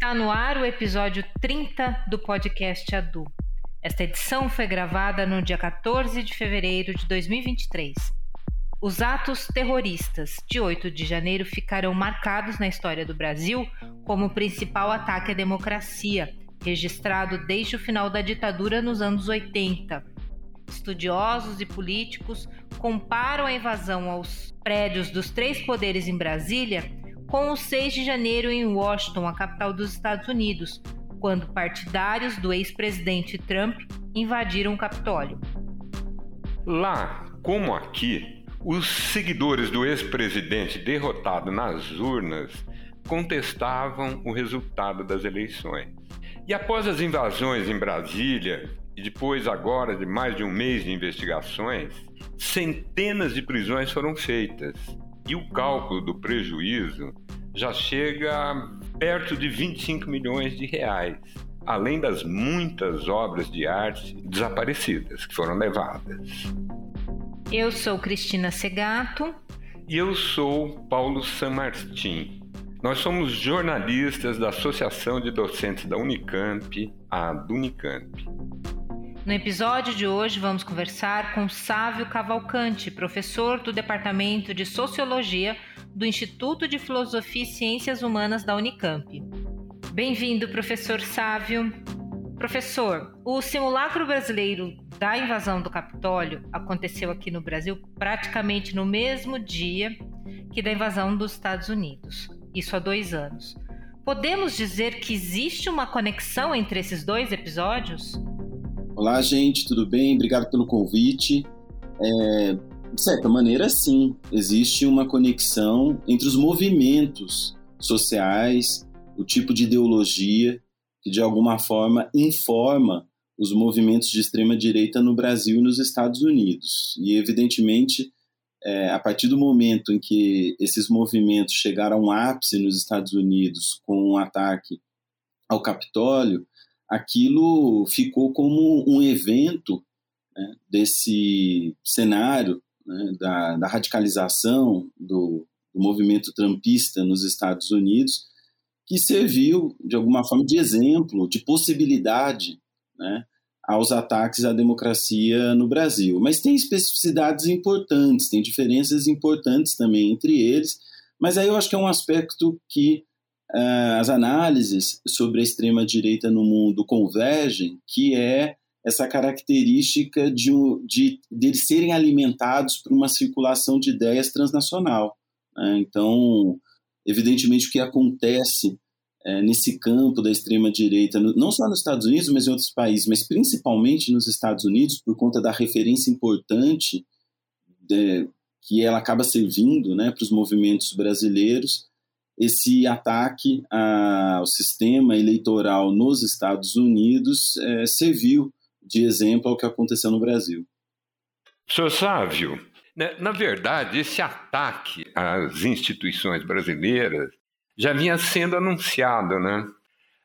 Está no ar o episódio 30 do podcast Adu. Esta edição foi gravada no dia 14 de fevereiro de 2023. Os atos terroristas de 8 de janeiro ficarão marcados na história do Brasil como o principal ataque à democracia, registrado desde o final da ditadura nos anos 80. Estudiosos e políticos comparam a invasão aos prédios dos três poderes em Brasília com o 6 de janeiro em Washington, a capital dos Estados Unidos, quando partidários do ex-presidente Trump invadiram o Capitólio. Lá, como aqui, os seguidores do ex-presidente derrotado nas urnas contestavam o resultado das eleições. E após as invasões em Brasília, e depois agora de mais de um mês de investigações, centenas de prisões foram feitas. E o cálculo do prejuízo já chega perto de 25 milhões de reais, além das muitas obras de arte desaparecidas que foram levadas. Eu sou Cristina Segato. E eu sou Paulo San Martin. Nós somos jornalistas da Associação de Docentes da Unicamp, a Dunicamp. No episódio de hoje, vamos conversar com Sávio Cavalcante, professor do Departamento de Sociologia do Instituto de Filosofia e Ciências Humanas da Unicamp. Bem-vindo, professor Sávio. Professor, o simulacro brasileiro da invasão do Capitólio aconteceu aqui no Brasil praticamente no mesmo dia que da invasão dos Estados Unidos, isso há dois anos. Podemos dizer que existe uma conexão entre esses dois episódios? Olá, gente, tudo bem? Obrigado pelo convite. É, de certa maneira, sim, existe uma conexão entre os movimentos sociais, o tipo de ideologia que de alguma forma informa os movimentos de extrema direita no Brasil e nos Estados Unidos. E evidentemente, é, a partir do momento em que esses movimentos chegaram a um ápice nos Estados Unidos com um ataque ao Capitólio, aquilo ficou como um evento né, desse cenário né, da, da, radicalização do, do, movimento trumpista nos Estados Unidos, que serviu, de alguma forma, de exemplo, de possibilidade né, aos ataques à democracia no Brasil. Mas tem especificidades importantes, tem diferenças importantes também entre eles, mas aí eu acho que é um aspecto que as análises sobre a extrema-direita no mundo convergem, que é essa característica de, de, de serem alimentados por uma circulação de ideias transnacional. Né? Então, evidentemente, o que acontece é, nesse campo da extrema-direita, não só nos Estados Unidos, mas em outros países, mas principalmente nos Estados Unidos, por conta da referência importante de, que ela acaba servindo né, para os movimentos brasileiros, esse ataque ao sistema eleitoral nos Estados Unidos é, serviu de exemplo ao que aconteceu no Brasil. Senhor Sávio, né, na verdade, esse ataque às instituições brasileiras já vinha sendo anunciado, né?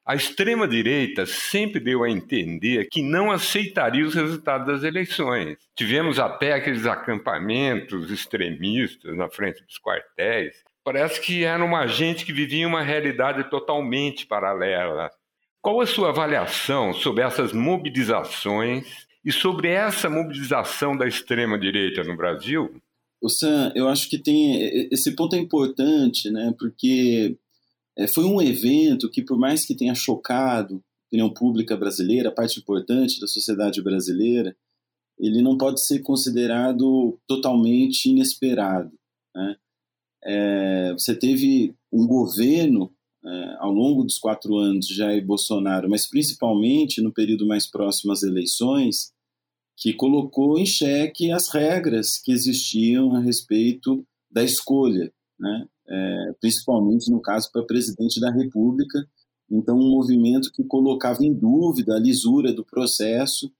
A extrema-direita sempre deu a entender que não aceitaria os resultados das eleições. Tivemos até aqueles acampamentos extremistas na frente dos quartéis. Parece que era uma gente que vivia uma realidade totalmente paralela. Qual a sua avaliação sobre essas mobilizações e sobre essa mobilização da extrema-direita no Brasil? O Sam, eu acho que tem esse ponto é importante, né? Porque é, foi um evento que, por mais que tenha chocado a opinião pública brasileira, parte importante da sociedade brasileira, ele não pode ser considerado totalmente inesperado. Né? É, você teve um governo é, ao longo dos quatro anos de Jair Bolsonaro, mas principalmente no período mais próximo às eleições, que colocou em xeque as regras que existiam a respeito da escolha, né? É, principalmente no caso para presidente da República. Então, um movimento que colocava em dúvida a lisura do processo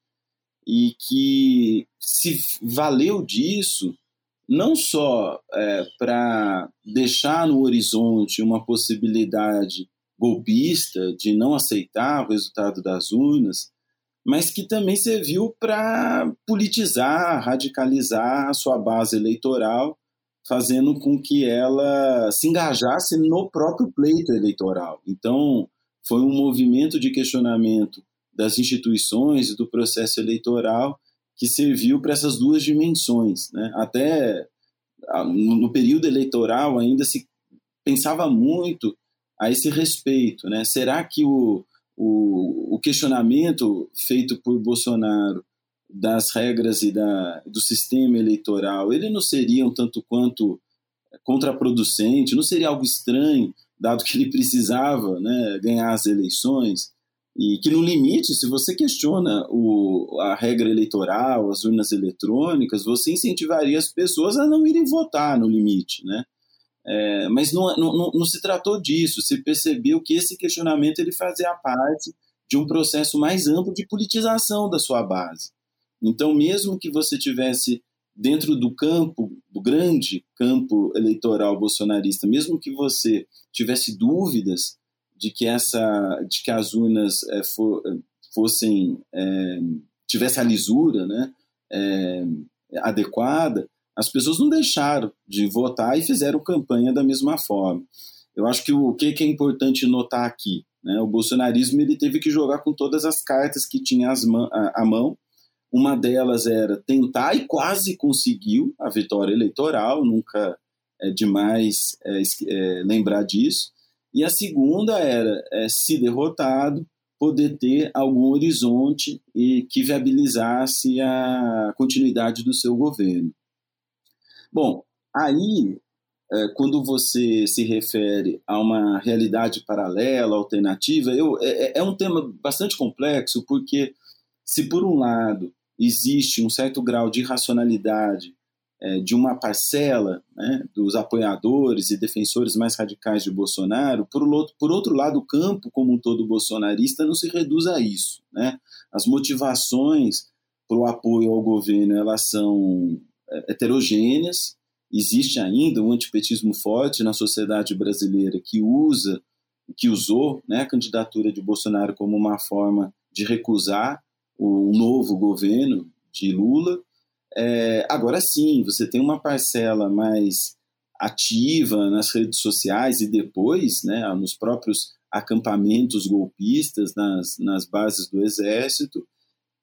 e que se valeu disso não só é, para deixar no horizonte uma possibilidade golpista de não aceitar o resultado das urnas, mas que também serviu para politizar, radicalizar a sua base eleitoral, fazendo com que ela se engajasse no próprio pleito eleitoral. Então, foi um movimento de questionamento das instituições e do processo eleitoral que serviu para essas duas dimensões. Né? Até no período eleitoral ainda se pensava muito a esse respeito. Né? Será que o, o, o questionamento feito por Bolsonaro das regras e da, do sistema eleitoral, ele não seria um tanto quanto contraproducente, não seria algo estranho, dado que ele precisava né, ganhar as eleições, e que no limite, se você questiona o, a regra eleitoral, as urnas eletrônicas, você incentivaria as pessoas a não irem votar no limite, né? É, mas não, não, não, se tratou disso, se percebeu que esse questionamento ele fazia parte de um processo mais amplo de politização da sua base. Então, mesmo que você tivesse dentro do campo, do grande campo eleitoral bolsonarista, mesmo que você tivesse dúvidas de que essa, de que as urnas é, for, fossem é, tivesse a lisura, né, é, adequada, as pessoas não deixaram de votar e fizeram campanha da mesma forma. Eu acho que o que, é importante notar aqui, né, o bolsonarismo ele teve que jogar com todas as cartas que tinha as a, a mão. Uma delas era tentar e quase conseguiu a vitória eleitoral, nunca é demais é, é, lembrar disso. E a segunda era, é, se derrotado, poder ter algum horizonte e que viabilizasse a continuidade do seu governo. Bom, aí, é, quando você se refere a uma realidade paralela, alternativa, eu, é, é, é um tema bastante complexo, porque se por um lado existe um certo grau de irracionalidade de uma parcela né, dos apoiadores e defensores mais radicais de Bolsonaro, por outro, por outro lado, o campo como um todo bolsonarista não se reduz a isso. Né? As motivações para o apoio ao governo elas são é, heterogêneas, existe ainda um antipetismo forte na sociedade brasileira que usa, que usou né, a candidatura de Bolsonaro como uma forma de recusar o novo governo de Lula, é, agora sim, você tem uma parcela mais ativa nas redes sociais e depois, né, nos próprios acampamentos golpistas, nas, nas bases do exército,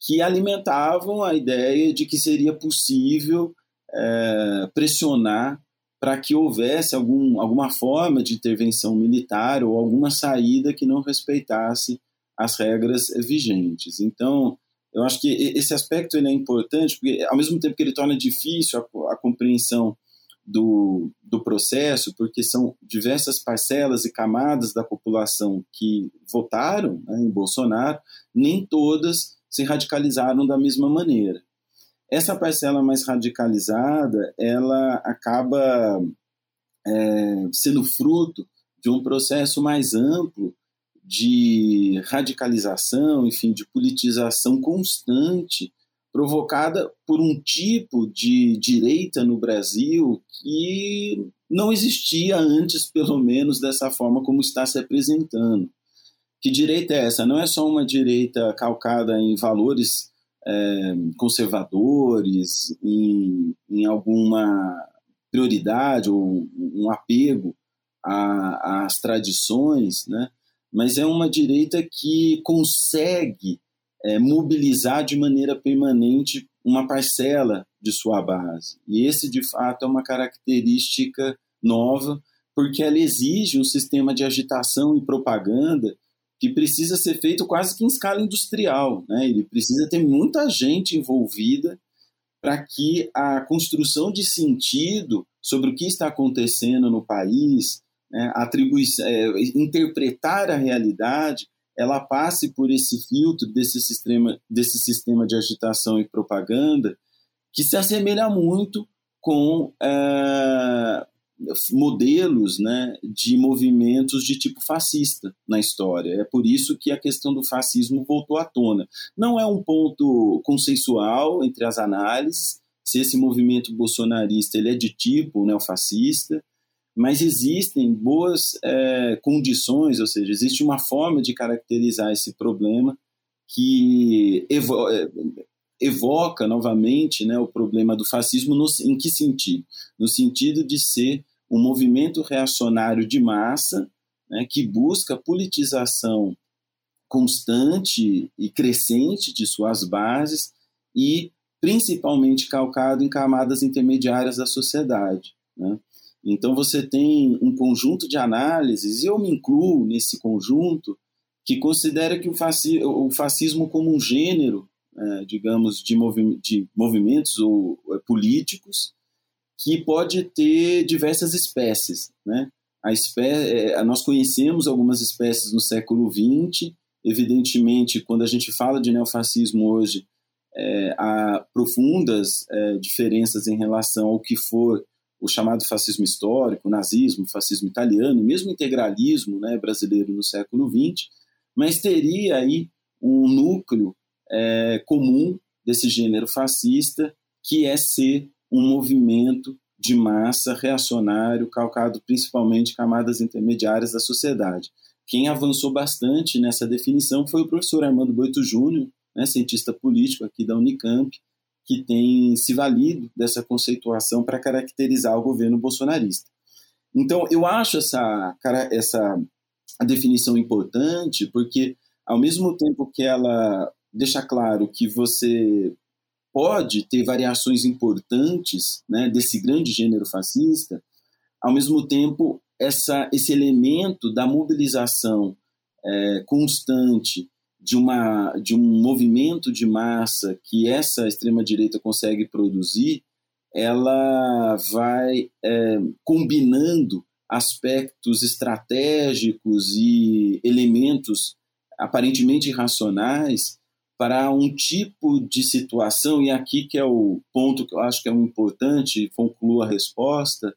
que alimentavam a ideia de que seria possível é, pressionar para que houvesse algum, alguma forma de intervenção militar ou alguma saída que não respeitasse as regras vigentes. Então, eu acho que esse aspecto ele é importante, porque ao mesmo tempo que ele torna difícil a, a compreensão do, do processo, porque são diversas parcelas e camadas da população que votaram né, em Bolsonaro, nem todas se radicalizaram da mesma maneira. Essa parcela mais radicalizada, ela acaba é, sendo fruto de um processo mais amplo de radicalização, enfim, de politização constante, provocada por um tipo de direita no Brasil que não existia antes, pelo menos dessa forma como está se apresentando. Que direita é essa? Não é só uma direita calcada em valores é, conservadores, em, em alguma prioridade ou um apego às tradições, né? Mas é uma direita que consegue é, mobilizar de maneira permanente uma parcela de sua base. E esse, de fato, é uma característica nova, porque ela exige um sistema de agitação e propaganda que precisa ser feito quase que em escala industrial. Né? Ele precisa ter muita gente envolvida para que a construção de sentido sobre o que está acontecendo no país, né, é, interpretar a realidade, ela passe por esse filtro desse sistema, desse sistema de agitação e propaganda que se assemelha muito com é, modelos né, de movimentos de tipo fascista na história. É por isso que a questão do fascismo voltou à tona. Não é um ponto consensual entre as análises se esse movimento bolsonarista ele é de tipo neofascista, mas existem boas é, condições, ou seja, existe uma forma de caracterizar esse problema que evo é, evoca novamente né, o problema do fascismo no, em que sentido? No sentido de ser um movimento reacionário de massa né, que busca politização constante e crescente de suas bases e principalmente calcado em camadas intermediárias da sociedade. Né? Então você tem um conjunto de análises, e eu me incluo nesse conjunto, que considera que o, o fascismo como um gênero, é, digamos, de, movi de movimentos ou é, políticos, que pode ter diversas espécies. Né? A espé é, nós conhecemos algumas espécies no século XX, evidentemente, quando a gente fala de neofascismo hoje, é, há profundas é, diferenças em relação ao que for o chamado fascismo histórico, nazismo, fascismo italiano, mesmo integralismo né, brasileiro no século XX, mas teria aí um núcleo é, comum desse gênero fascista, que é ser um movimento de massa reacionário, calcado principalmente em camadas intermediárias da sociedade. Quem avançou bastante nessa definição foi o professor Armando Boito Júnior, né, cientista político aqui da Unicamp, que tem se valido dessa conceituação para caracterizar o governo bolsonarista. Então, eu acho essa, essa definição importante, porque, ao mesmo tempo que ela deixa claro que você pode ter variações importantes né, desse grande gênero fascista, ao mesmo tempo, essa, esse elemento da mobilização é, constante de, uma, de um movimento de massa que essa extrema-direita consegue produzir, ela vai é, combinando aspectos estratégicos e elementos aparentemente irracionais para um tipo de situação, e aqui que é o ponto que eu acho que é um importante, concluo a resposta,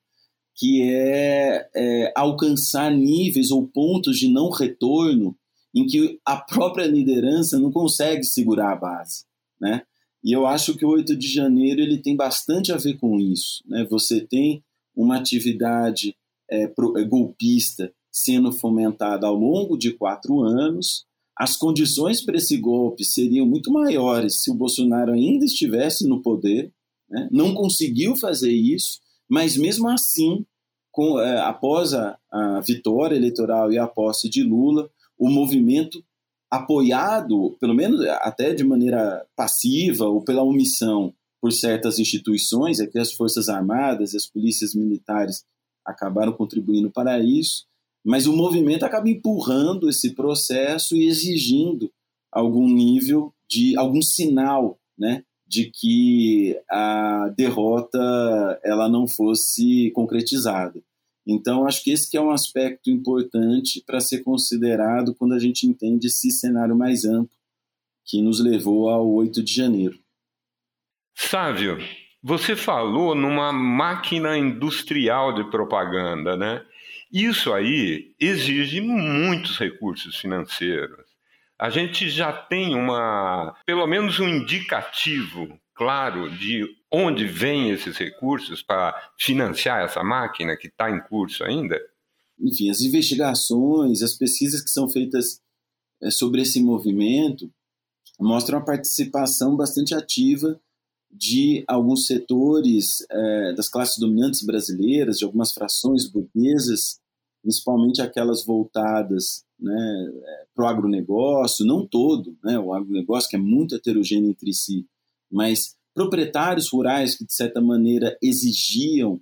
que é, é alcançar níveis ou pontos de não retorno em que a própria liderança não consegue segurar a base, né? E eu acho que o 8 de janeiro ele tem bastante a ver com isso, né? Você tem uma atividade é, pro, é, golpista sendo fomentada ao longo de quatro anos. As condições para esse golpe seriam muito maiores se o Bolsonaro ainda estivesse no poder. Né? Não conseguiu fazer isso, mas mesmo assim, com, é, após a, a vitória eleitoral e a posse de Lula, o movimento apoiado, pelo menos até de maneira passiva ou pela omissão por certas instituições, aqui as Forças Armadas e as polícias militares acabaram contribuindo para isso, mas o movimento acaba empurrando esse processo e exigindo algum nível de algum sinal, né, de que a derrota ela não fosse concretizada. Então, acho que esse que é um aspecto importante para ser considerado quando a gente entende esse cenário mais amplo que nos levou ao 8 de janeiro. Sávio, você falou numa máquina industrial de propaganda, né? Isso aí exige muitos recursos financeiros. A gente já tem uma, pelo menos um indicativo claro de onde vêm esses recursos para financiar essa máquina que está em curso ainda? Enfim, as investigações, as pesquisas que são feitas é, sobre esse movimento mostram a participação bastante ativa de alguns setores é, das classes dominantes brasileiras, de algumas frações burguesas, principalmente aquelas voltadas né, é, para o agronegócio, não todo, né, o agronegócio que é muito heterogêneo entre si, mas proprietários rurais que, de certa maneira, exigiam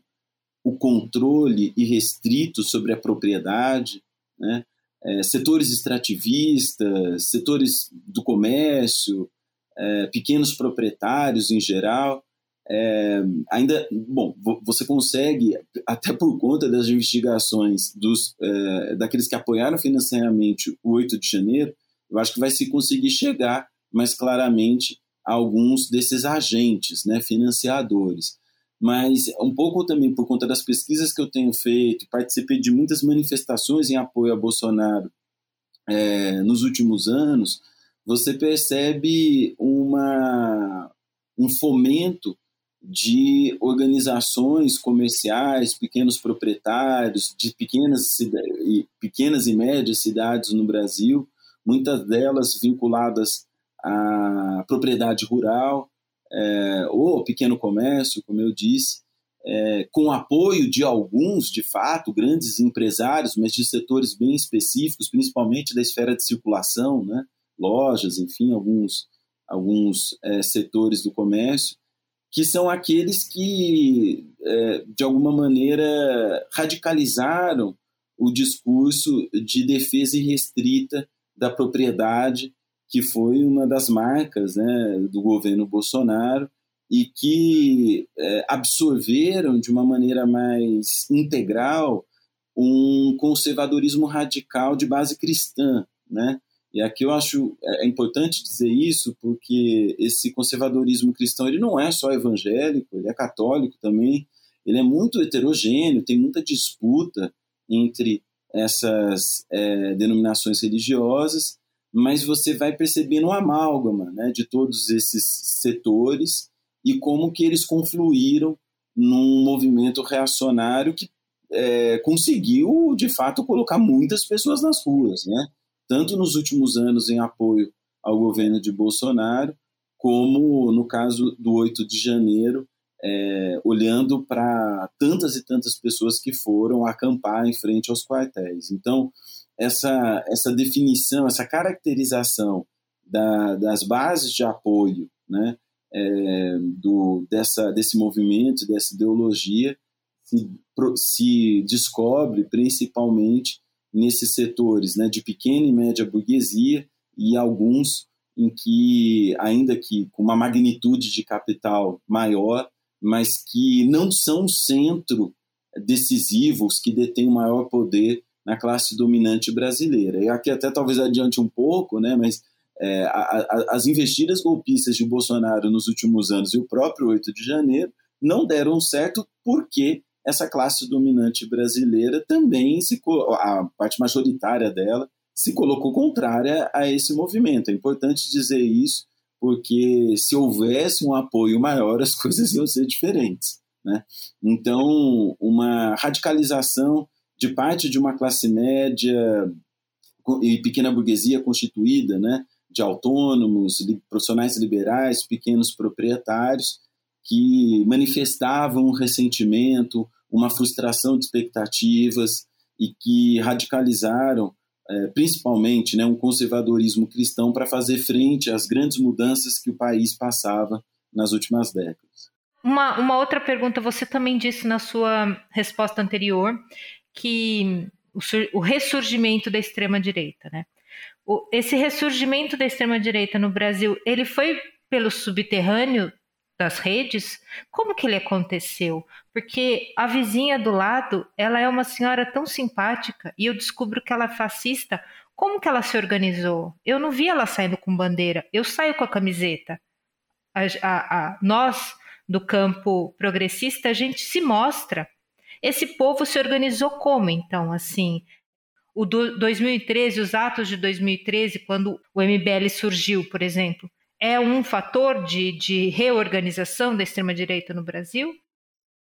o controle irrestrito sobre a propriedade, né? é, setores extrativistas, setores do comércio, é, pequenos proprietários em geral. É, ainda, bom, você consegue, até por conta das investigações dos, é, daqueles que apoiaram financeiramente o 8 de janeiro, eu acho que vai se conseguir chegar mais claramente alguns desses agentes, né, financiadores. Mas um pouco também por conta das pesquisas que eu tenho feito, participei de muitas manifestações em apoio a Bolsonaro é, nos últimos anos, você percebe uma, um fomento de organizações comerciais, pequenos proprietários, de pequenas, pequenas e médias cidades no Brasil, muitas delas vinculadas a propriedade rural é, ou pequeno comércio, como eu disse, é, com apoio de alguns, de fato, grandes empresários, mas de setores bem específicos, principalmente da esfera de circulação, né? lojas, enfim, alguns, alguns é, setores do comércio, que são aqueles que, é, de alguma maneira, radicalizaram o discurso de defesa irrestrita da propriedade, que foi uma das marcas né, do governo Bolsonaro e que é, absorveram de uma maneira mais integral um conservadorismo radical de base cristã, né? E aqui eu acho é, é importante dizer isso porque esse conservadorismo cristão ele não é só evangélico, ele é católico também, ele é muito heterogêneo, tem muita disputa entre essas é, denominações religiosas, mas você vai percebendo um amálgama né, de todos esses setores e como que eles confluíram num movimento reacionário que é, conseguiu, de fato, colocar muitas pessoas nas ruas, né? tanto nos últimos anos em apoio ao governo de Bolsonaro, como no caso do 8 de janeiro, é, olhando para tantas e tantas pessoas que foram acampar em frente aos quartéis. Então, essa, essa definição, essa caracterização da, das bases de apoio né, é, do, dessa, desse movimento, dessa ideologia, se, se descobre principalmente nesses setores né, de pequena e média burguesia e alguns em que, ainda que com uma magnitude de capital maior, mas que não são centro decisivos que detêm o maior poder na classe dominante brasileira. E aqui até talvez adiante um pouco, né, mas é, a, a, as investidas golpistas de Bolsonaro nos últimos anos e o próprio 8 de janeiro não deram certo porque essa classe dominante brasileira também se a parte majoritária dela se colocou contrária a esse movimento. É importante dizer isso porque se houvesse um apoio maior as coisas iam ser diferentes, né? Então, uma radicalização de parte de uma classe média e pequena burguesia constituída, né, de autônomos, profissionais liberais, pequenos proprietários, que manifestavam um ressentimento, uma frustração de expectativas e que radicalizaram é, principalmente né, um conservadorismo cristão para fazer frente às grandes mudanças que o país passava nas últimas décadas. Uma, uma outra pergunta, você também disse na sua resposta anterior que o, ressurgimento da extrema-direita, né? O, esse ressurgimento da extrema-direita no Brasil, ele foi pelo subterrâneo das redes? Como que ele aconteceu? Porque a vizinha do lado, ela é uma senhora tão simpática e eu descubro que ela é fascista. Como que ela se organizou? Eu não vi ela saindo com bandeira, eu saio com a camiseta. A, a, a, nós, do campo progressista, a gente se mostra. Esse povo se organizou como, então, assim? O do 2013, os atos de 2013, quando o MBL surgiu, por exemplo, é um fator de, de reorganização da extrema-direita no Brasil?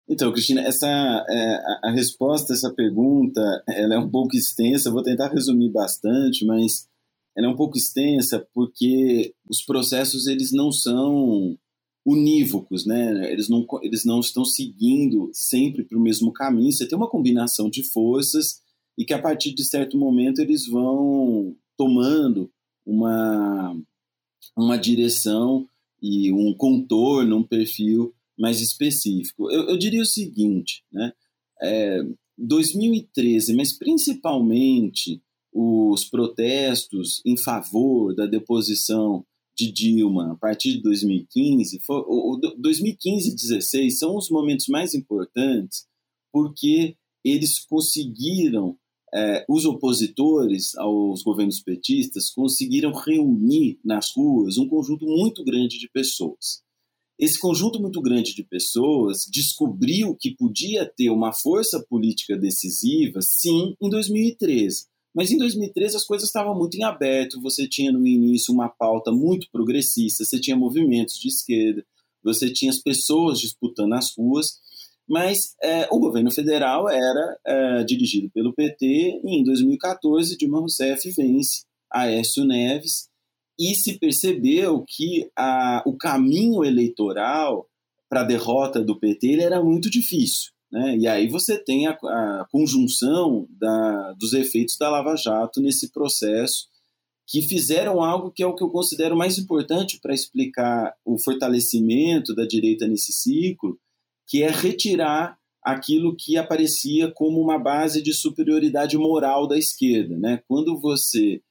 Então, Cristina, essa, é, a, a resposta a essa pergunta ela é um pouco extensa, vou tentar resumir bastante, mas ela é um pouco extensa porque os processos eles não são unívocos, né? Eles não, eles não estão seguindo sempre para o mesmo caminho. Você tem uma combinação de forças e que a partir de certo momento eles vão tomando uma, uma direção e um contorno, um perfil mais específico. Eu, eu diria o seguinte, né? É, 2013, mas principalmente os protestos em favor da deposição de Dilma a partir de 2015, foi, o, 2015 e 2016 são os momentos mais importantes porque eles conseguiram, é, os opositores aos governos petistas conseguiram reunir nas ruas um conjunto muito grande de pessoas. Esse conjunto muito grande de pessoas descobriu que podia ter uma força política decisiva, sim, em 2013 mas em 2013 as coisas estavam muito em aberto, você tinha no início uma pauta muito progressista, você tinha movimentos de esquerda, você tinha as pessoas disputando as ruas, mas é, o governo federal era é, dirigido pelo PT e em 2014 Dilma Rousseff vence Aécio Neves e se percebeu que a, o caminho eleitoral para a derrota do PT era muito difícil. Né? E aí você tem a, a conjunção da, dos efeitos da Lava Jato nesse processo que fizeram algo que é o que eu considero mais importante para explicar o fortalecimento da direita nesse ciclo, que é retirar aquilo que aparecia como uma base de superioridade moral da esquerda. Né? Quando você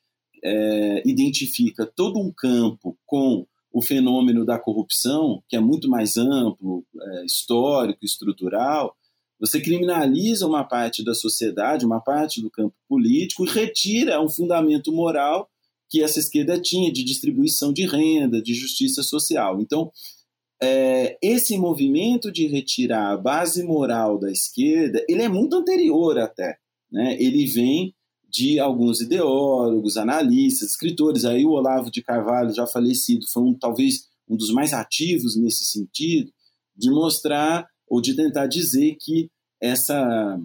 é, identifica todo um campo com o fenômeno da corrupção, que é muito mais amplo, é, histórico, estrutural, você criminaliza uma parte da sociedade, uma parte do campo político e retira um fundamento moral que essa esquerda tinha de distribuição de renda, de justiça social. Então, é, esse movimento de retirar a base moral da esquerda, ele é muito anterior até. Né? Ele vem de alguns ideólogos, analistas, escritores. Aí o Olavo de Carvalho, já falecido, foi um, talvez um dos mais ativos nesse sentido, de mostrar ou de tentar dizer que essa,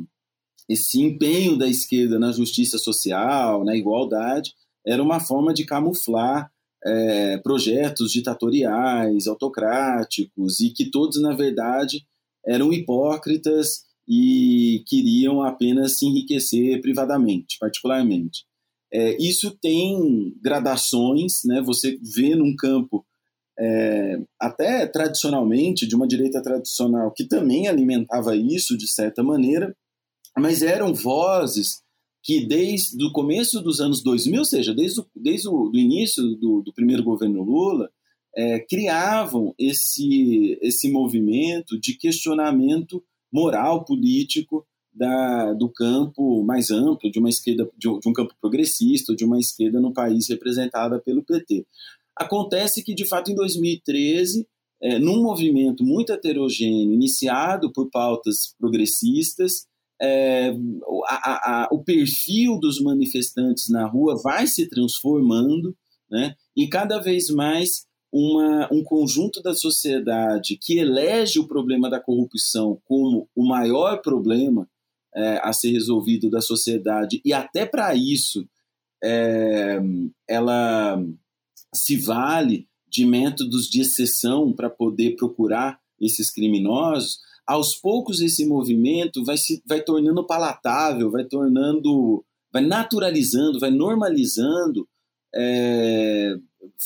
esse empenho da esquerda na justiça social, na igualdade, era uma forma de camuflar é, projetos ditatoriais, autocráticos, e que todos, na verdade, eram hipócritas e queriam apenas se enriquecer privadamente, particularmente. É, isso tem gradações, né? você vê num campo é, até tradicionalmente, de uma direita tradicional, que também alimentava isso de certa maneira, mas eram vozes que desde o começo dos anos 2000, ou seja, desde o, desde o do início do, do primeiro governo Lula, é, criavam esse, esse movimento de questionamento moral, político da, do campo mais amplo, de uma esquerda, de um, de um campo progressista, de uma esquerda no país representada pelo PT. Acontece que, de fato, em 2013, é, num movimento muito heterogêneo, iniciado por pautas progressistas, é, a, a, o perfil dos manifestantes na rua vai se transformando, né? e cada vez mais uma, um conjunto da sociedade que elege o problema da corrupção como o maior problema é, a ser resolvido da sociedade, e até para isso é, ela se vale de métodos de exceção para poder procurar esses criminosos, aos poucos esse movimento vai se vai tornando palatável, vai tornando, vai naturalizando, vai normalizando é,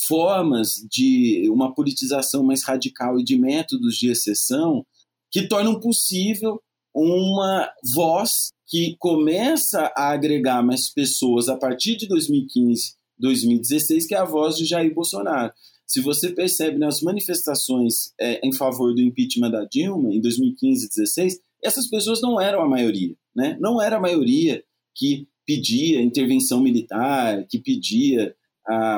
formas de uma politização mais radical e de métodos de exceção que tornam possível uma voz que começa a agregar mais pessoas a partir de 2015, 2016, que é a voz de Jair Bolsonaro. Se você percebe nas manifestações é, em favor do impeachment da Dilma, em 2015 e 2016, essas pessoas não eram a maioria. Né? Não era a maioria que pedia intervenção militar, que pedia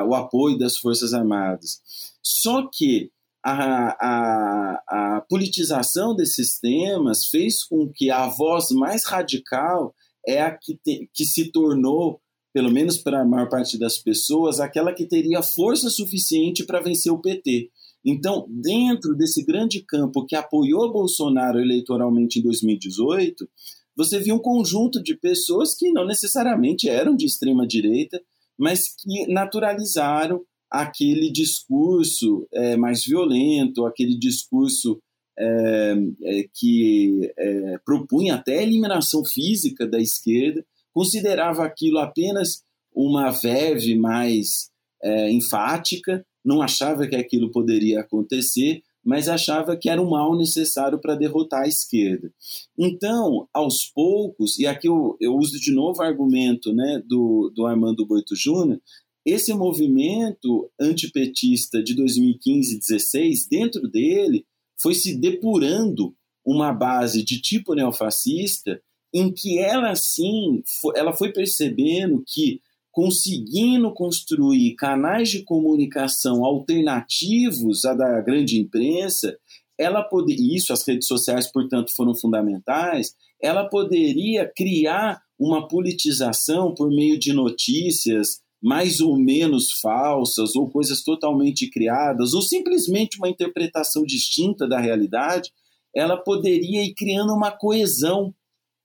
o apoio das Forças Armadas. Só que a, a, a, politização desses temas fez com que a voz mais radical é a que, te, que se tornou pelo menos para a maior parte das pessoas, aquela que teria força suficiente para vencer o PT. Então, dentro desse grande campo que apoiou Bolsonaro eleitoralmente em 2018, você viu um conjunto de pessoas que não necessariamente eram de extrema direita, mas que naturalizaram aquele discurso é, mais violento, aquele discurso é, é, que é, propunha até a eliminação física da esquerda, considerava aquilo apenas uma verve mais é, enfática, não achava que aquilo poderia acontecer, mas achava que era um mal necessário para derrotar a esquerda. Então, aos poucos, e aqui eu, eu uso de novo o argumento né, do, do Armando Boito Júnior, esse movimento antipetista de 2015 e 2016, dentro dele, foi se depurando uma base de tipo neofascista em que ela sim, ela foi percebendo que conseguindo construir canais de comunicação alternativos à da grande imprensa, ela poderia, isso as redes sociais, portanto, foram fundamentais, ela poderia criar uma politização por meio de notícias mais ou menos falsas ou coisas totalmente criadas ou simplesmente uma interpretação distinta da realidade, ela poderia ir criando uma coesão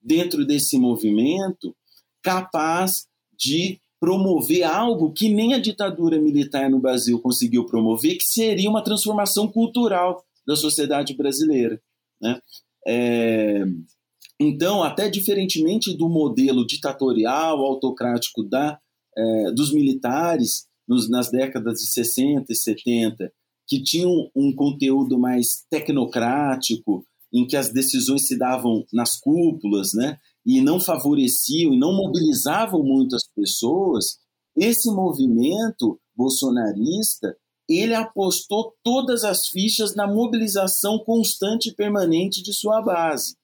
dentro desse movimento capaz de promover algo que nem a ditadura militar no Brasil conseguiu promover, que seria uma transformação cultural da sociedade brasileira. Né? É, então, até diferentemente do modelo ditatorial, autocrático da, é, dos militares nos, nas décadas de 60 e 70, que tinham um conteúdo mais tecnocrático, em que as decisões se davam nas cúpulas, né? e não favoreciam e não mobilizavam muito as pessoas, esse movimento bolsonarista ele apostou todas as fichas na mobilização constante e permanente de sua base,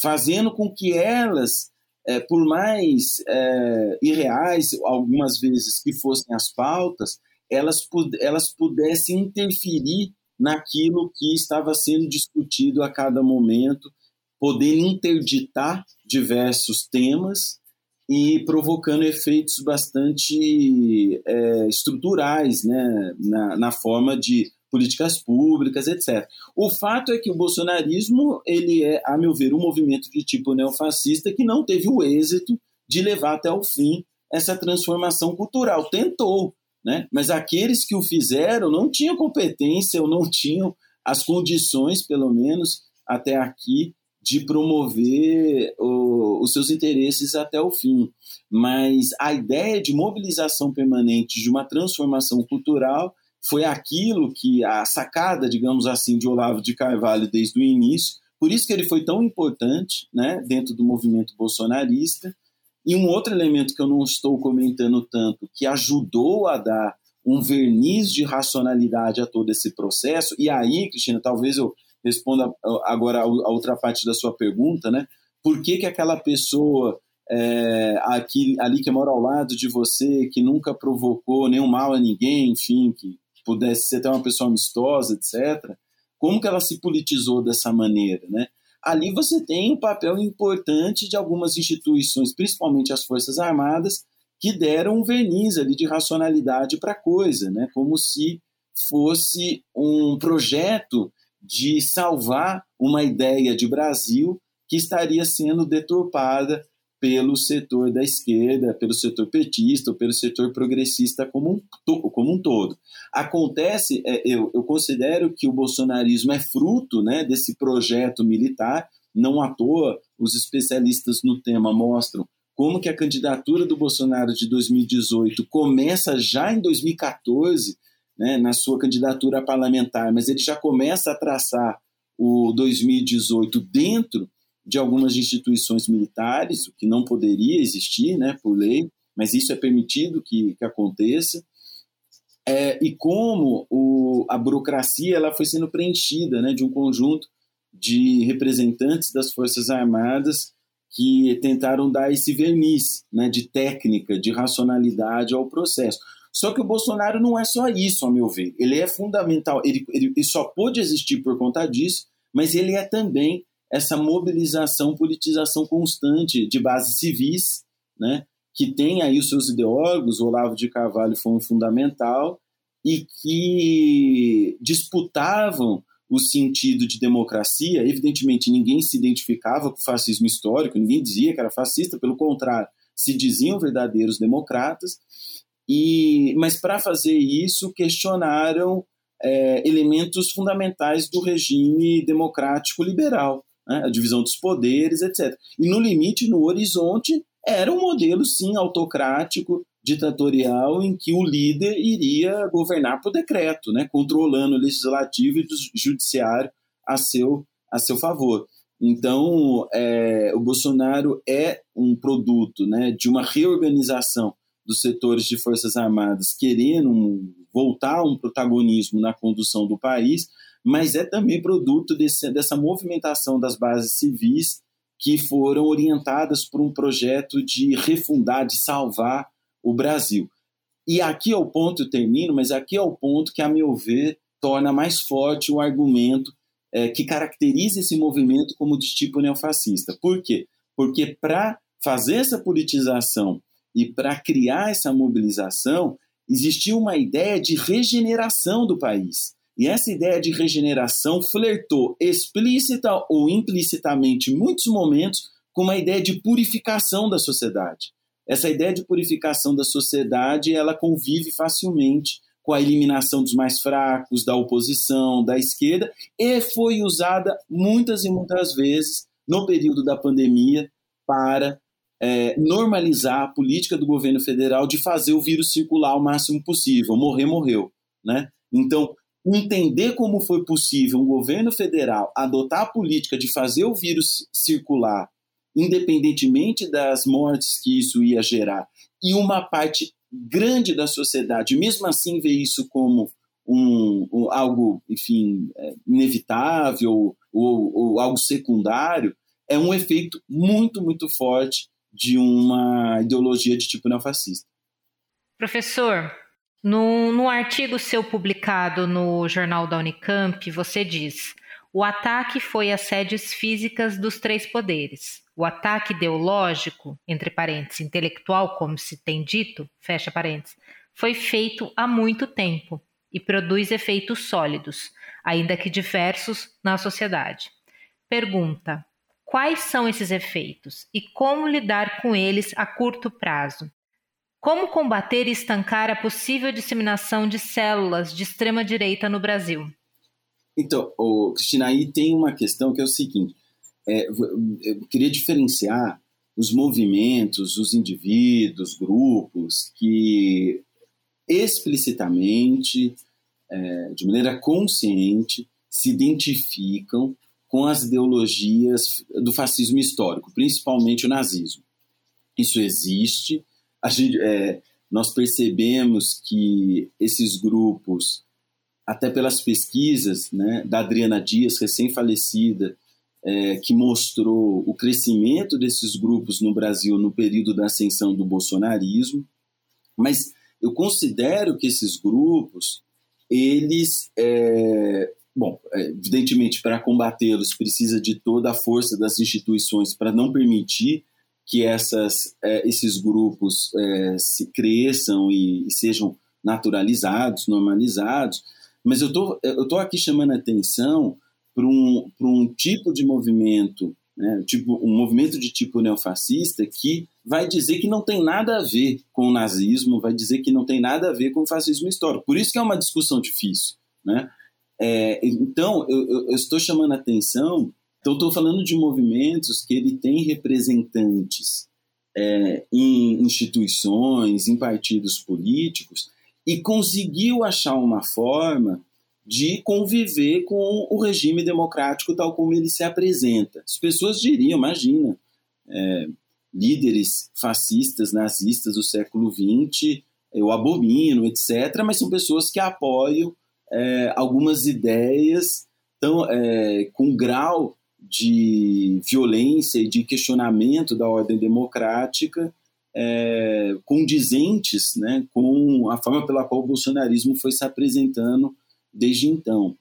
fazendo com que elas, é, por mais é, irreais algumas vezes que fossem as pautas, elas, elas pudessem interferir naquilo que estava sendo discutido a cada momento, podendo interditar diversos temas e provocando efeitos bastante é, estruturais né, na, na forma de políticas públicas, etc. O fato é que o bolsonarismo ele é, a meu ver, um movimento de tipo neofascista que não teve o êxito de levar até o fim essa transformação cultural. Tentou, né? mas aqueles que o fizeram não tinham competência ou não tinham as condições, pelo menos até aqui, de promover o, os seus interesses até o fim. Mas a ideia de mobilização permanente de uma transformação cultural foi aquilo que a sacada, digamos assim, de Olavo de Carvalho desde o início, por isso que ele foi tão importante né, dentro do movimento bolsonarista. E um outro elemento que eu não estou comentando tanto, que ajudou a dar um verniz de racionalidade a todo esse processo, e aí, Cristina, talvez eu responda agora a outra parte da sua pergunta, né? Por que, que aquela pessoa é, aqui, ali que mora ao lado de você, que nunca provocou nenhum mal a ninguém, enfim, que pudesse ser até uma pessoa amistosa, etc., como que ela se politizou dessa maneira, né? Ali você tem um papel importante de algumas instituições, principalmente as Forças Armadas, que deram um verniz ali de racionalidade para a coisa, né? como se fosse um projeto de salvar uma ideia de Brasil que estaria sendo deturpada pelo setor da esquerda, pelo setor petista ou pelo setor progressista como um, como um todo. Acontece, é, eu, eu considero que o bolsonarismo é fruto né, desse projeto militar, não à toa os especialistas no tema mostram como que a candidatura do Bolsonaro de 2018 começa já em 2014 né, na sua candidatura parlamentar, mas ele já começa a traçar o 2018 dentro de algumas instituições militares, o que não poderia existir né, por lei, mas isso é permitido que, que aconteça. É, e como o, a burocracia ela foi sendo preenchida né, de um conjunto de representantes das Forças Armadas que tentaram dar esse verniz né, de técnica, de racionalidade ao processo. Só que o Bolsonaro não é só isso, ao meu ver. Ele é fundamental, ele, ele, ele só pôde existir por conta disso, mas ele é também essa mobilização, politização constante de bases civis, né, que tem aí os seus ideólogos, o Olavo de Carvalho foi um fundamental, e que disputavam o sentido de democracia. Evidentemente, ninguém se identificava com o fascismo histórico, ninguém dizia que era fascista, pelo contrário, se diziam verdadeiros democratas, e, mas para fazer isso questionaram é, elementos fundamentais do regime democrático liberal, né? a divisão dos poderes, etc. E no limite, no horizonte, era um modelo, sim, autocrático, ditatorial, em que o líder iria governar por decreto, né? controlando o legislativo e o judiciário a seu, a seu favor. Então, é, o Bolsonaro é um produto né, de uma reorganização dos setores de Forças Armadas querendo voltar a um protagonismo na condução do país, mas é também produto desse, dessa movimentação das bases civis que foram orientadas por um projeto de refundar, de salvar o Brasil. E aqui é o ponto, eu termino, mas aqui é o ponto que, a meu ver, torna mais forte o argumento é, que caracteriza esse movimento como de tipo neofascista. Por quê? Porque para fazer essa politização e para criar essa mobilização, existia uma ideia de regeneração do país. E essa ideia de regeneração flertou explícita ou implicitamente, em muitos momentos, com uma ideia de purificação da sociedade. Essa ideia de purificação da sociedade, ela convive facilmente com a eliminação dos mais fracos, da oposição, da esquerda, e foi usada muitas e muitas vezes no período da pandemia para é, normalizar a política do governo federal de fazer o vírus circular o máximo possível. Morrer, morreu. Né? Então, entender como foi possível um governo federal adotar a política de fazer o vírus circular, independentemente das mortes que isso ia gerar, e uma parte grande da sociedade, mesmo assim, ver isso como um, um algo, enfim, é, inevitável ou, ou algo secundário, é um efeito muito, muito forte de uma ideologia de tipo neofascista. Professor, no, no artigo seu publicado no Jornal da Unicamp, você diz: o ataque foi às sedes físicas dos três poderes. O ataque ideológico, entre parênteses, intelectual, como se tem dito, fecha parênteses, foi feito há muito tempo e produz efeitos sólidos, ainda que diversos, na sociedade. Pergunta: quais são esses efeitos e como lidar com eles a curto prazo? Como combater e estancar a possível disseminação de células de extrema-direita no Brasil? Então, Cristina, aí tem uma questão que é o seguinte: é, eu queria diferenciar os movimentos, os indivíduos, grupos que explicitamente, é, de maneira consciente, se identificam com as ideologias do fascismo histórico, principalmente o nazismo. Isso existe, gente, é, nós percebemos que esses grupos, até pelas pesquisas né, da Adriana Dias, recém-falecida, é, que mostrou o crescimento desses grupos no Brasil no período da ascensão do bolsonarismo, mas eu considero que esses grupos, eles, é, bom, é, evidentemente, para combatê-los precisa de toda a força das instituições para não permitir que essas, é, esses grupos é, se cresçam e, e, sejam naturalizados, normalizados. Mas eu tô, tô aqui chamando a atenção para um, um tipo de movimento, né, tipo, um movimento de tipo neofascista que vai dizer que não tem nada a ver com o nazismo, vai dizer que não tem nada a ver com o fascismo histórico. Por isso que é uma discussão difícil. Né? É, então, eu, eu estou chamando a atenção então, estou falando de movimentos que ele tem representantes é, em instituições, em partidos políticos, e conseguiu achar uma forma de conviver com o regime democrático tal como ele se apresenta. As pessoas diriam, imagina, é, líderes fascistas, nazistas do século XX, eu abomino, etc., mas são pessoas que apoiam é, algumas ideias tão, é, com grau de violência e de questionamento da ordem democrática é, condizentes né, com a forma pela qual o bolsonarismo foi se apresentando desde então.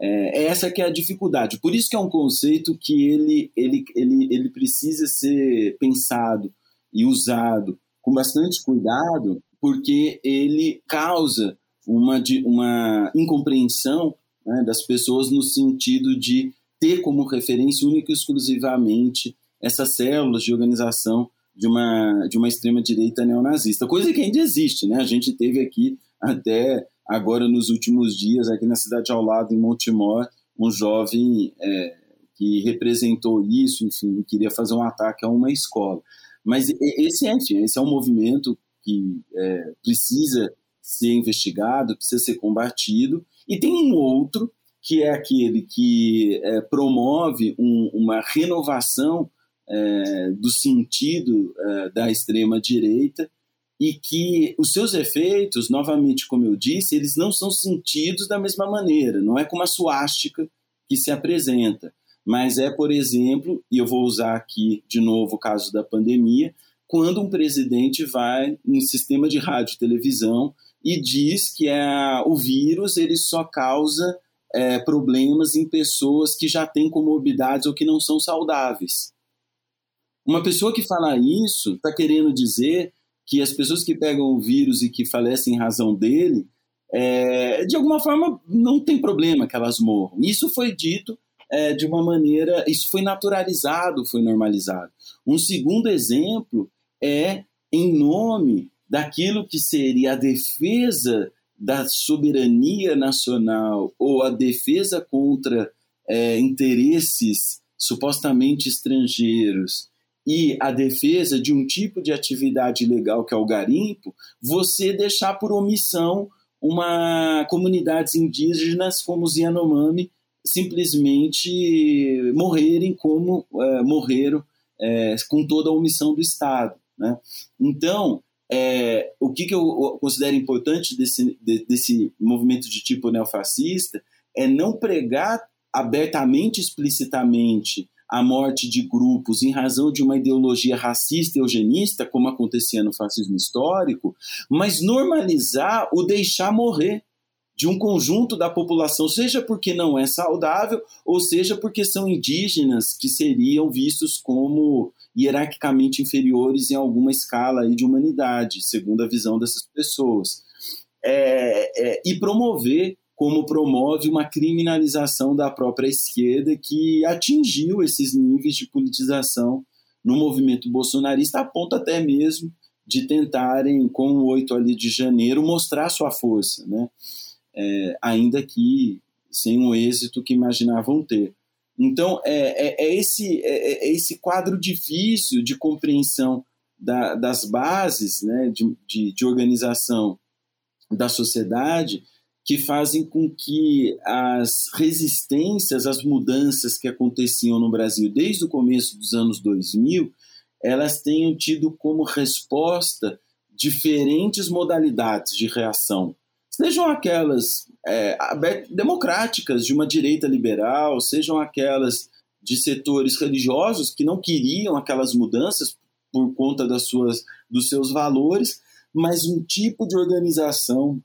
É, essa que é a dificuldade. Por isso que é um conceito que ele, ele, ele, ele precisa ser pensado e usado com bastante cuidado, porque ele causa uma, uma incompreensão né, das pessoas no sentido de ter como referência única e exclusivamente essas células de organização de uma, de uma extrema-direita neonazista, coisa que ainda existe. Né? A gente teve aqui até agora nos últimos dias, aqui na cidade ao lado, em Montemor, um jovem é, que representou isso, enfim, queria fazer um ataque a uma escola. Mas esse, enfim, esse é um movimento que é, precisa ser investigado, precisa ser combatido, e tem um outro que é aquele que é, promove um, uma renovação é, do sentido é, da extrema-direita e que os seus efeitos, novamente, como eu disse, eles não são sentidos da mesma maneira, não é como a suástica que se apresenta, mas é, por exemplo, e eu vou usar aqui de novo o caso da pandemia, quando um presidente vai em sistema de rádio e televisão e diz que é, o vírus ele só causa é, problemas em pessoas que já têm comorbidades ou que não são saudáveis. Uma pessoa que fala isso está querendo dizer que as pessoas que pegam o vírus e que falecem em razão dele, é, de alguma forma não tem problema que elas morram. Isso foi dito é, de uma maneira, isso foi naturalizado, foi normalizado. Um segundo exemplo é em nome daquilo que seria a defesa da soberania nacional ou a defesa contra é, interesses supostamente estrangeiros e a defesa de um tipo de atividade legal que é o garimpo, você deixar por omissão uma comunidades indígenas como os Yanomami simplesmente morrerem como é, morreram é, com toda a omissão do Estado. Né? Então, é, o que, que, eu considero importante desse, de, desse movimento de tipo neofascista é não pregar abertamente, explicitamente, a morte de grupos em razão de uma ideologia racista e eugenista, como acontecia no fascismo histórico, mas normalizar o deixar morrer de um conjunto da população, seja porque não é saudável, ou seja porque são indígenas que seriam vistos como hierarquicamente inferiores em alguma escala de humanidade, segundo a visão dessas pessoas. É, é, e promover como promove uma criminalização da própria esquerda que atingiu esses níveis de politização no movimento bolsonarista, a ponto até mesmo de tentarem, com o 8 ali de janeiro, mostrar sua força, né? É, ainda que sem o êxito que imaginavam ter. Então, é, é, é esse, é, é, esse quadro difícil de compreensão da, das bases né, de, de, de organização da sociedade que fazem com que as resistências às mudanças que aconteciam no Brasil desde o começo dos anos 2000, elas tenham tido como resposta diferentes modalidades de reação. Sejam aquelas é, democráticas de uma direita liberal, sejam aquelas de setores religiosos que não queriam aquelas mudanças por conta das suas, dos seus valores, mas um tipo de organização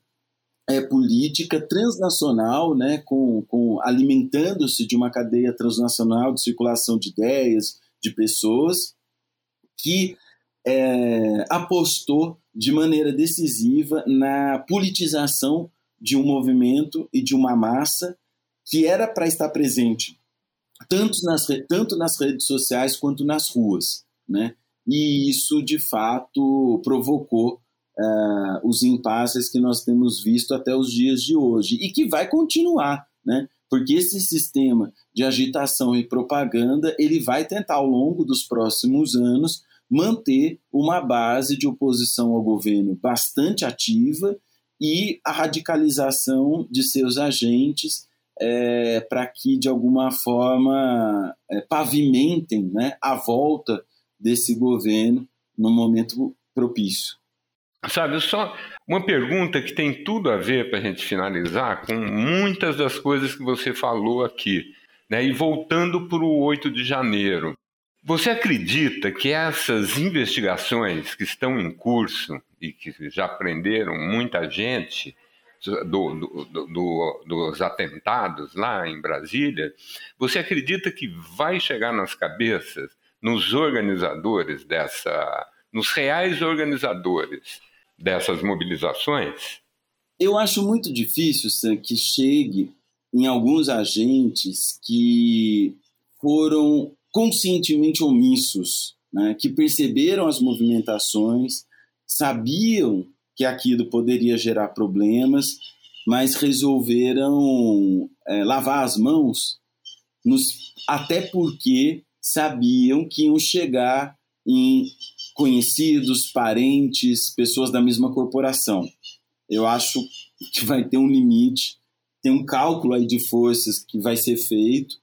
é, política transnacional, né, com, com alimentando-se de uma cadeia transnacional de circulação de ideias, de pessoas, que é, apostou de maneira decisiva na politização de um movimento e de uma massa que era para estar presente tanto nas, tanto nas redes sociais quanto nas ruas. Né? E isso, de fato, provocou uh, os impasses que nós temos visto até os dias de hoje e que vai continuar, né? Porque esse sistema de agitação e propaganda ele vai tentar ao longo dos próximos anos manter uma base de oposição ao governo bastante ativa e a radicalização de seus agentes é, para que de alguma forma é, pavimentem né, a volta desse governo no momento propício. Sabe, só uma pergunta que tem tudo a ver para a gente finalizar com muitas das coisas que você falou aqui. Né? E voltando para o 8 de janeiro, você acredita que essas investigações que estão em curso e que já prenderam muita gente do, do, do, dos atentados lá em Brasília, você acredita que vai chegar nas cabeças, nos organizadores dessa, nos reais organizadores dessas mobilizações? Eu acho muito difícil Sam, que chegue em alguns agentes que foram conscientemente omissos, né, que perceberam as movimentações, sabiam que aquilo poderia gerar problemas, mas resolveram é, lavar as mãos, nos, até porque sabiam que iam chegar em conhecidos, parentes, pessoas da mesma corporação. Eu acho que vai ter um limite, tem um cálculo aí de forças que vai ser feito.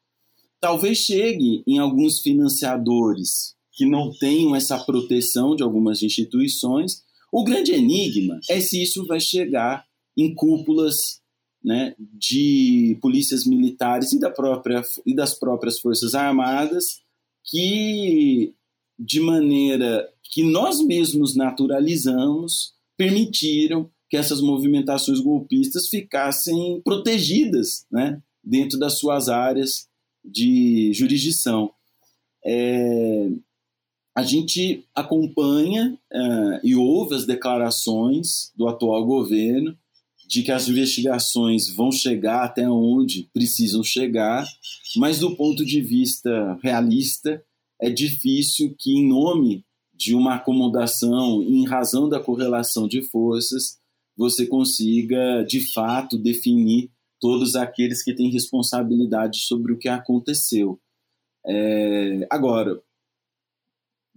Talvez chegue em alguns financiadores que não tenham essa proteção de algumas instituições. O grande enigma é se isso vai chegar em cúpulas né, de polícias militares e, da própria, e das próprias forças armadas que de maneira que nós mesmos naturalizamos, permitiram que essas movimentações golpistas ficassem protegidas né, dentro das suas áreas de jurisdição. É, a gente acompanha é, e ouve as declarações do atual governo de que as investigações vão chegar até onde precisam chegar, mas do ponto de vista realista, é difícil que, em nome de uma acomodação, em razão da correlação de forças, você consiga, de fato, definir todos aqueles que têm responsabilidade sobre o que aconteceu. É, agora,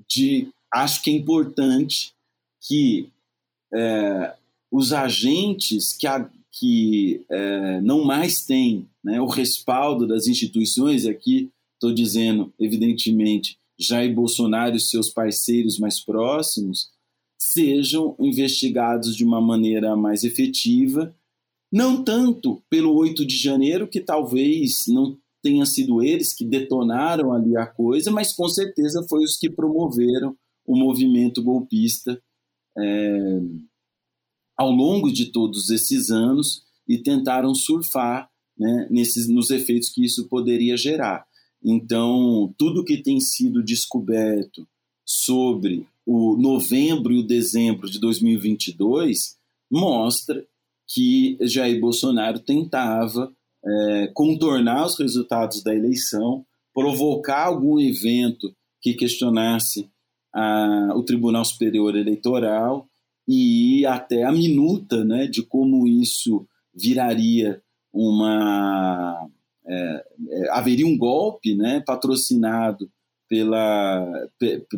de, acho que é importante que é, os agentes que, a, que é, não mais têm né, o respaldo das instituições, aqui estou dizendo, evidentemente, Jair Bolsonaro e seus parceiros mais próximos, sejam investigados de uma maneira mais efetiva, não tanto pelo 8 de janeiro, que talvez não tenha sido eles que detonaram ali a coisa, mas com certeza foi os que promoveram o movimento golpista é, ao longo de todos esses anos e tentaram surfar né, nesses, nos efeitos que isso poderia gerar. Então, tudo que tem sido descoberto sobre o novembro e o dezembro de 2022 mostra que Jair Bolsonaro tentava é, contornar os resultados da eleição, provocar algum evento que questionasse a, o Tribunal Superior Eleitoral e até a minuta né, de como isso viraria uma. É, é, haveria um golpe né, patrocinado pela,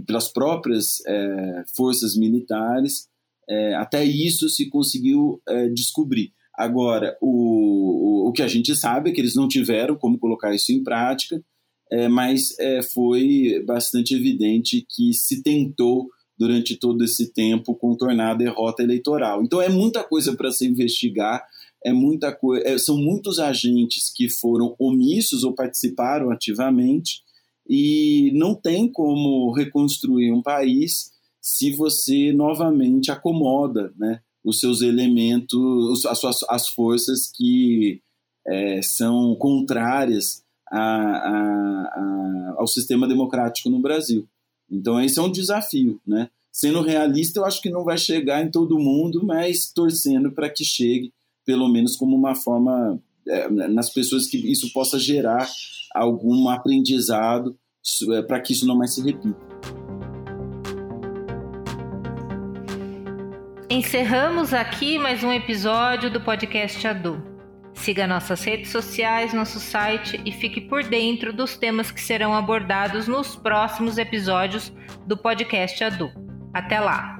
pelas próprias é, forças militares. É, até isso se conseguiu é, descobrir. Agora, o, o, que a gente sabe é que eles não tiveram como colocar isso em prática, é, mas é, foi bastante evidente que se tentou, durante todo esse tempo, contornar a derrota eleitoral. Então, é muita coisa para se investigar, é muita coisa, são muitos agentes que foram omissos ou participaram ativamente, e não tem como reconstruir um país se você novamente acomoda né, os seus elementos, as, suas, as forças que é, são contrárias a, a, a, ao sistema democrático no Brasil. Então, esse é um desafio. Né? Sendo realista, eu acho que não vai chegar em todo mundo, mas torcendo para que chegue, pelo menos como uma forma, é, nas pessoas que isso possa gerar algum aprendizado é, para que isso não mais se repita. Encerramos aqui mais um episódio do podcast Adu. Siga nossas redes sociais, nosso site e fique por dentro dos temas que serão abordados nos próximos episódios do podcast Adu. Até lá!